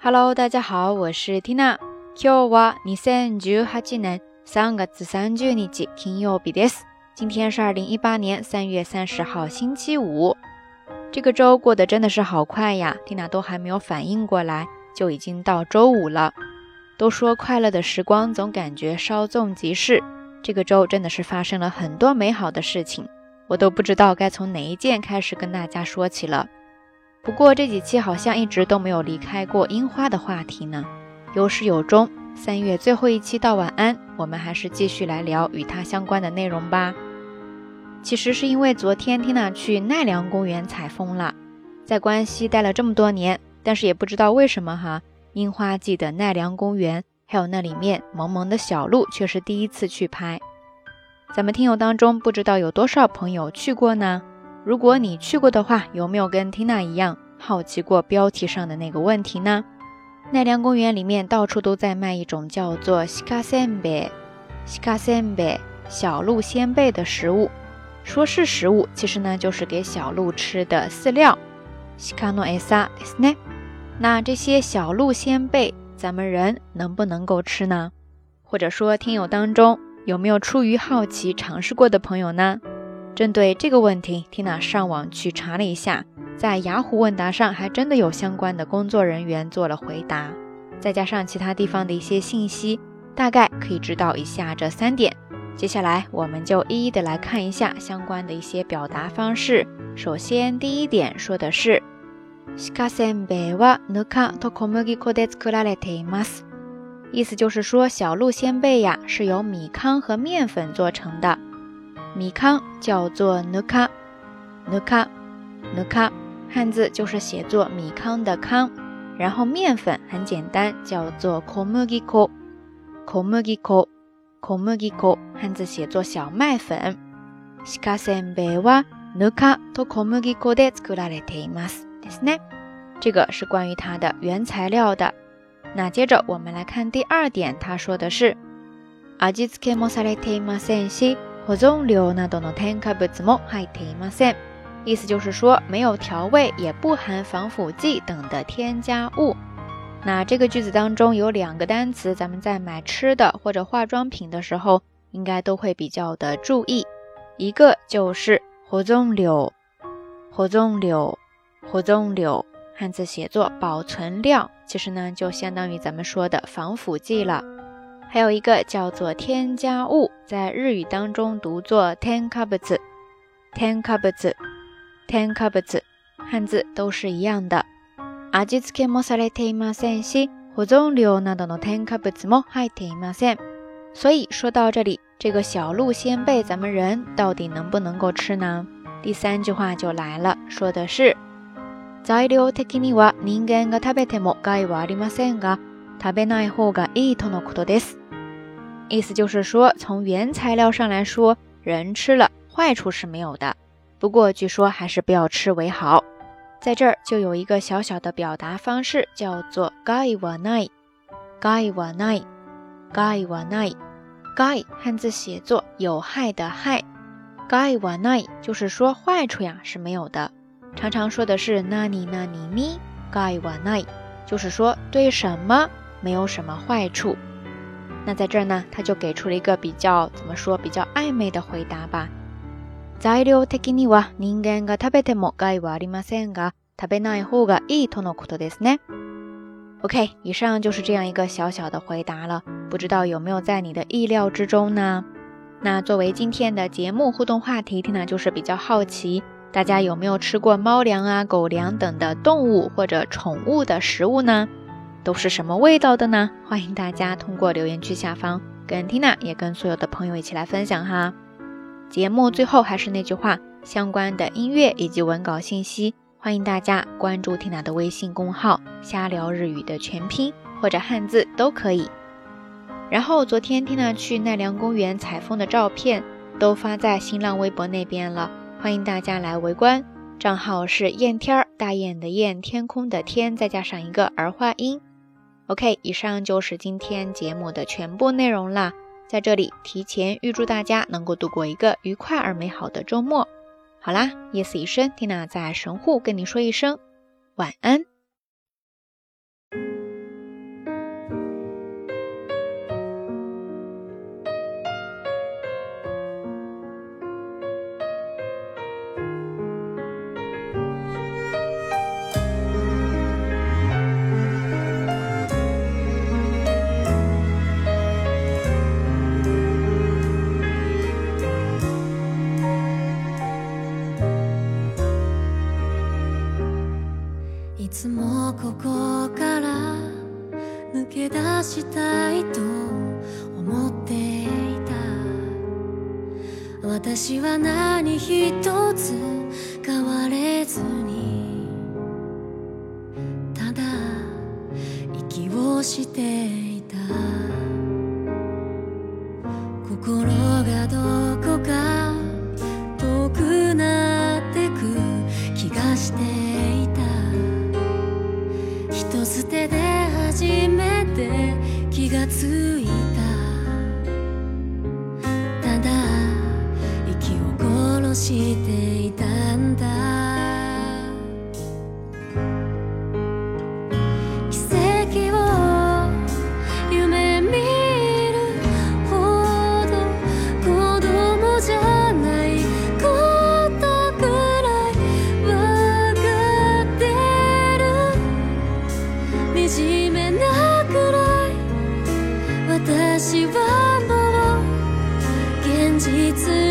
Hello，大家好，我是 Tina。今日は二千十八年三月三十日金曜日です。今天是二零一八年三月三十号星期五。这个周过得真的是好快呀，Tina 都还没有反应过来，就已经到周五了。都说快乐的时光总感觉稍纵即逝，这个周真的是发生了很多美好的事情，我都不知道该从哪一件开始跟大家说起了。 不过这几期好像一直都没有离开过樱花的话题呢，有始有终。三月最后一期到晚安，我们还是继续来聊与它相关的内容吧。其实是因为昨天 Tina 去奈良公园采风了，在关西待了这么多年，但是也不知道为什么哈，樱花季的奈良公园还有那里面萌萌的小鹿却是第一次去拍。咱们听友当中不知道有多少朋友去过呢？如果你去过的话，有没有跟 Tina 一样好奇过标题上的那个问题呢？奈良公园里面到处都在卖一种叫做西卡仙贝、西卡仙贝小鹿仙贝的食物，说是食物，其实呢就是给小鹿吃的饲料。西卡诺埃萨ですね。那这些小鹿仙贝，咱们人能不能够吃呢？或者说，听友当中有没有出于好奇尝试过的朋友呢？ 针对这个问题，Tina 上网去查了一下，在雅虎问答上还真的有相关的工作人员做了回答，再加上其他地方的一些信息，大概可以知道以下这三点。接下来我们就一一的来看一下相关的一些表达方式。首先，第一点说的是，意思就是说小鹿仙贝呀是由米糠和面粉做成的。米糠叫做ぬか，ぬか，ぬか，汉字就是写作米糠的糠。然后面粉很简单，叫做小麦粉，小麦粉，小麦粉，汉字写作小麦粉。鹿せんべいはぬかと小麦粉で作られていますですね。这个是关于它的原材料的。那接着我们来看第二点，他说的是味付けもされていませんし。 保存料などの添加物も入っていません。意思就是说，没有调味，也不含防腐剂等的添加物。那这个句子当中有两个单词，咱们在买吃的或者化妆品的时候，应该都会比较的注意。一个就是保存料，保存料，保存料，汉字写作保存料，其实呢就相当于咱们说的防腐剂了。 还有一个叫做添加物，在日语当中读作 tenkabutsu，tenkabutsu，tenkabutsu，汉字都是一样的。味付けもされていませんし、保存料などの添加物も入っていません。所以说到这里，这个小鹿仙贝，咱们人到底能不能够吃呢？第三句话就来了，说的是材料的には人間が食べても害はありませんが、食べない方がいいとのことです。 意思就是说，从原材料上来说，人吃了坏处是没有的。不过据说还是不要吃为好。在这儿就有一个小小的表达方式，叫做 gai wa nai。gai wa nai。gai wa nai。gai 汉字写作有害的害。gai wa nai 就是说坏处呀是没有的。常常说的是 nani nani ni gai wa nai，就是说对什么没有什么坏处。那在这儿呢，他就给出了一个比较怎么说比较暧昧的回答吧。材料的には人間が食べても害はありませんが、食べない方がいいとのことですね。OK，以上就是这样一个小小的回答了，不知道有没有在你的意料之中呢？那作为今天的节目互动话题，听呢就是比较好奇，大家有没有吃过猫粮啊、狗粮等的动物或者宠物的食物呢？ 都是什么味道的呢？欢迎大家通过留言区下方跟 Tina 也跟所有的朋友一起来分享哈。节目最后还是那句话，相关的音乐以及文稿信息，欢迎大家关注 Tina 的微信公号“瞎聊日语”的全拼或者汉字都可以。然后昨天 Tina 去奈良公园采风的照片都发在新浪微博那边了，欢迎大家来围观。账号是燕天儿，大雁的雁，天空的天，再加上一个儿化音。OK，以上就是今天节目的全部内容啦。在这里提前预祝大家能够度过一个愉快而美好的周末。好啦，夜色已深，缇娜在神户跟你说一声晚安。つもここから抜け出したいと思っていた。私は何一つ変われずに。ただ息をしている。几次